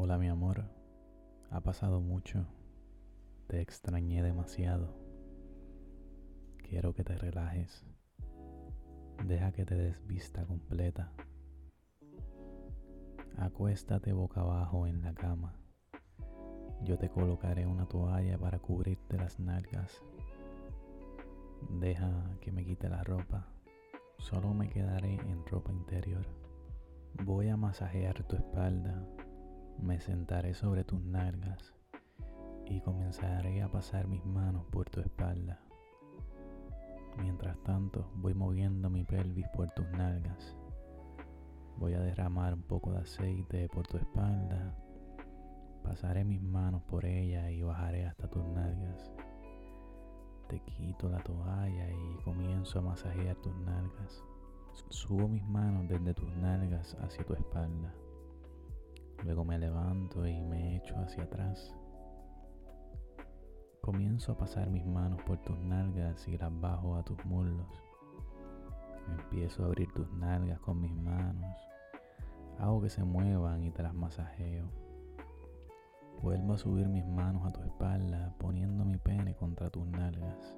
Hola mi amor, ha pasado mucho, te extrañé demasiado. Quiero que te relajes, deja que te des vista completa. Acuéstate boca abajo en la cama. Yo te colocaré una toalla para cubrirte las nalgas. Deja que me quite la ropa, solo me quedaré en ropa interior. Voy a masajear tu espalda me sentaré sobre tus nalgas y comenzaré a pasar mis manos por tu espalda. Mientras tanto, voy moviendo mi pelvis por tus nalgas. Voy a derramar un poco de aceite por tu espalda. Pasaré mis manos por ella y bajaré hasta tus nalgas. Te quito la toalla y comienzo a masajear tus nalgas. Subo mis manos desde tus nalgas hacia tu espalda. Luego me levanto y me echo hacia atrás. Comienzo a pasar mis manos por tus nalgas y las bajo a tus muslos. Empiezo a abrir tus nalgas con mis manos. Hago que se muevan y te las masajeo. Vuelvo a subir mis manos a tu espalda poniendo mi pene contra tus nalgas.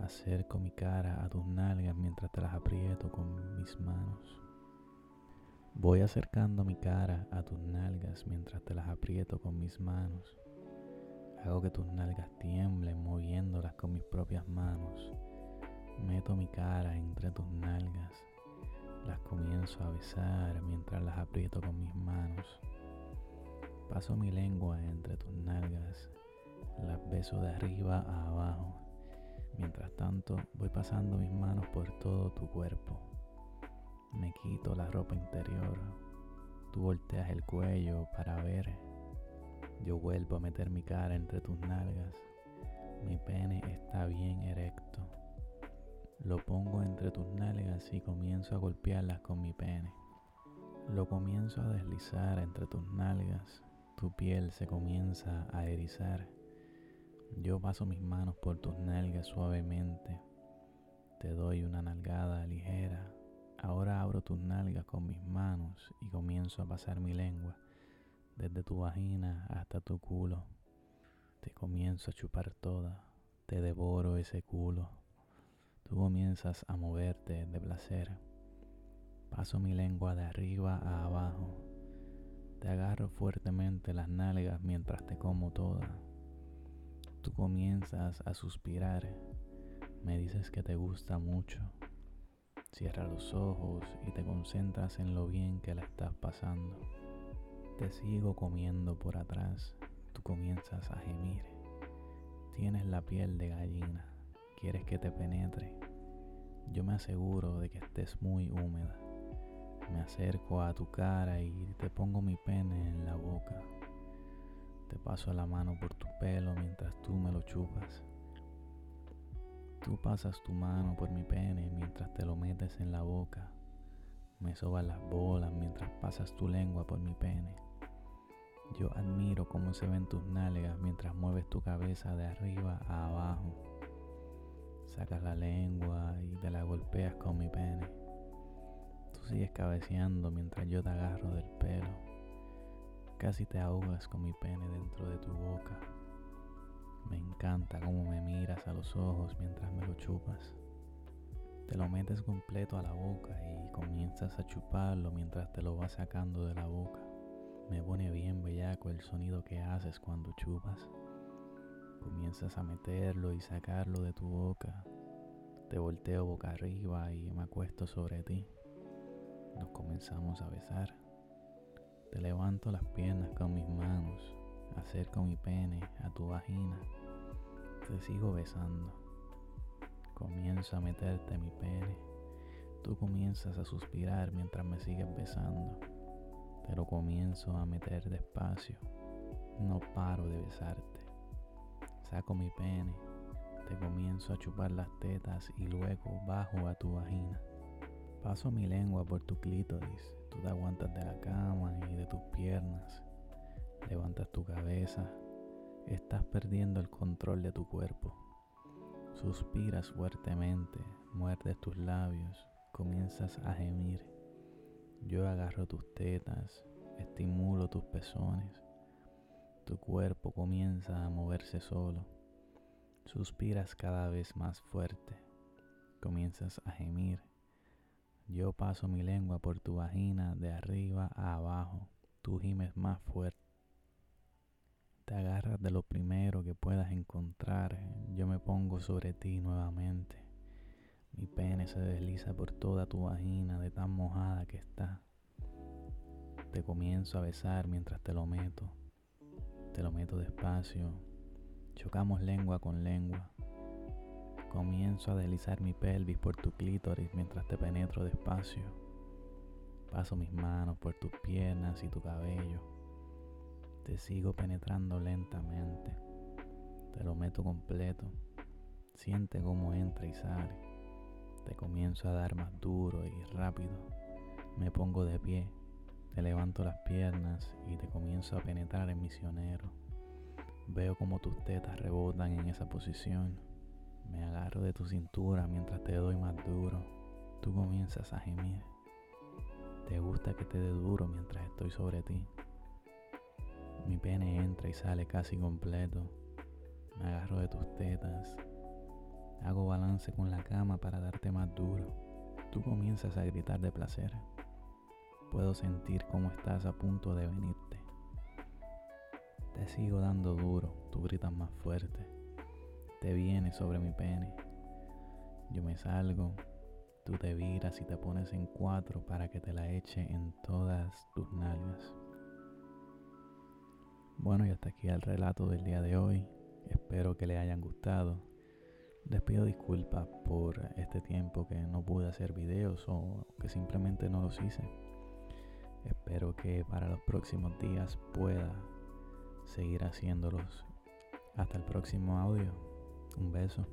Acerco mi cara a tus nalgas mientras te las aprieto con mis manos. Voy acercando mi cara a tus nalgas mientras te las aprieto con mis manos. Hago que tus nalgas tiemblen moviéndolas con mis propias manos. Meto mi cara entre tus nalgas. Las comienzo a besar mientras las aprieto con mis manos. Paso mi lengua entre tus nalgas. Las beso de arriba a abajo. Mientras tanto voy pasando mis manos por todo tu cuerpo. Me quito la ropa interior. Tú volteas el cuello para ver. Yo vuelvo a meter mi cara entre tus nalgas. Mi pene está bien erecto. Lo pongo entre tus nalgas y comienzo a golpearlas con mi pene. Lo comienzo a deslizar entre tus nalgas. Tu piel se comienza a erizar. Yo paso mis manos por tus nalgas suavemente. Te doy una nalgada ligera Ahora abro tus nalgas con mis manos y comienzo a pasar mi lengua desde tu vagina hasta tu culo. Te comienzo a chupar toda, te devoro ese culo. Tú comienzas a moverte de placer. Paso mi lengua de arriba a abajo. Te agarro fuertemente las nalgas mientras te como toda. Tú comienzas a suspirar. Me dices que te gusta mucho. Cierra los ojos y te concentras en lo bien que la estás pasando. Te sigo comiendo por atrás. Tú comienzas a gemir. Tienes la piel de gallina. Quieres que te penetre. Yo me aseguro de que estés muy húmeda. Me acerco a tu cara y te pongo mi pene en la boca. Te paso la mano por tu pelo mientras tú me lo chupas. Tú pasas tu mano por mi pene mientras te lo metes en la boca. Me sobas las bolas mientras pasas tu lengua por mi pene. Yo admiro cómo se ven tus nalgas mientras mueves tu cabeza de arriba a abajo. Sacas la lengua y te la golpeas con mi pene. Tú sigues cabeceando mientras yo te agarro del pelo. Casi te ahogas con mi pene dentro de tu boca. Me encanta cómo me miras a los ojos mientras me lo chupas. Te lo metes completo a la boca y comienzas a chuparlo mientras te lo vas sacando de la boca. Me pone bien bellaco el sonido que haces cuando chupas. Comienzas a meterlo y sacarlo de tu boca. Te volteo boca arriba y me acuesto sobre ti. Nos comenzamos a besar. Te levanto las piernas con mis manos, acerco mi pene a tu vagina te sigo besando. Comienzo a meterte mi pene. Tú comienzas a suspirar mientras me sigues besando. Te lo comienzo a meter despacio. No paro de besarte. Saco mi pene. Te comienzo a chupar las tetas y luego bajo a tu vagina. Paso mi lengua por tu clítoris. Tú te aguantas de la cama y de tus piernas. Levantas tu cabeza Estás perdiendo el control de tu cuerpo. Suspiras fuertemente, muerdes tus labios, comienzas a gemir. Yo agarro tus tetas, estimulo tus pezones. Tu cuerpo comienza a moverse solo. Suspiras cada vez más fuerte. Comienzas a gemir. Yo paso mi lengua por tu vagina de arriba a abajo. Tú gimes más fuerte. Te agarras de lo primero que puedas encontrar. Yo me pongo sobre ti nuevamente. Mi pene se desliza por toda tu vagina de tan mojada que está. Te comienzo a besar mientras te lo meto. Te lo meto despacio. Chocamos lengua con lengua. Comienzo a deslizar mi pelvis por tu clítoris mientras te penetro despacio. Paso mis manos por tus piernas y tu cabello. Te sigo penetrando lentamente. Te lo meto completo. Siente cómo entra y sale. Te comienzo a dar más duro y rápido. Me pongo de pie. Te levanto las piernas y te comienzo a penetrar en misionero. Veo como tus tetas rebotan en esa posición. Me agarro de tu cintura mientras te doy más duro. Tú comienzas a gemir. Te gusta que te dé duro mientras estoy sobre ti. Mi pene entra y sale casi completo. Me agarro de tus tetas. Hago balance con la cama para darte más duro. Tú comienzas a gritar de placer. Puedo sentir cómo estás a punto de venirte. Te sigo dando duro, tú gritas más fuerte. Te vienes sobre mi pene. Yo me salgo, tú te viras y te pones en cuatro para que te la eche en todas tus nalgas. Bueno, y hasta aquí el relato del día de hoy. Espero que les hayan gustado. Les pido disculpas por este tiempo que no pude hacer videos o que simplemente no los hice. Espero que para los próximos días pueda seguir haciéndolos. Hasta el próximo audio. Un beso.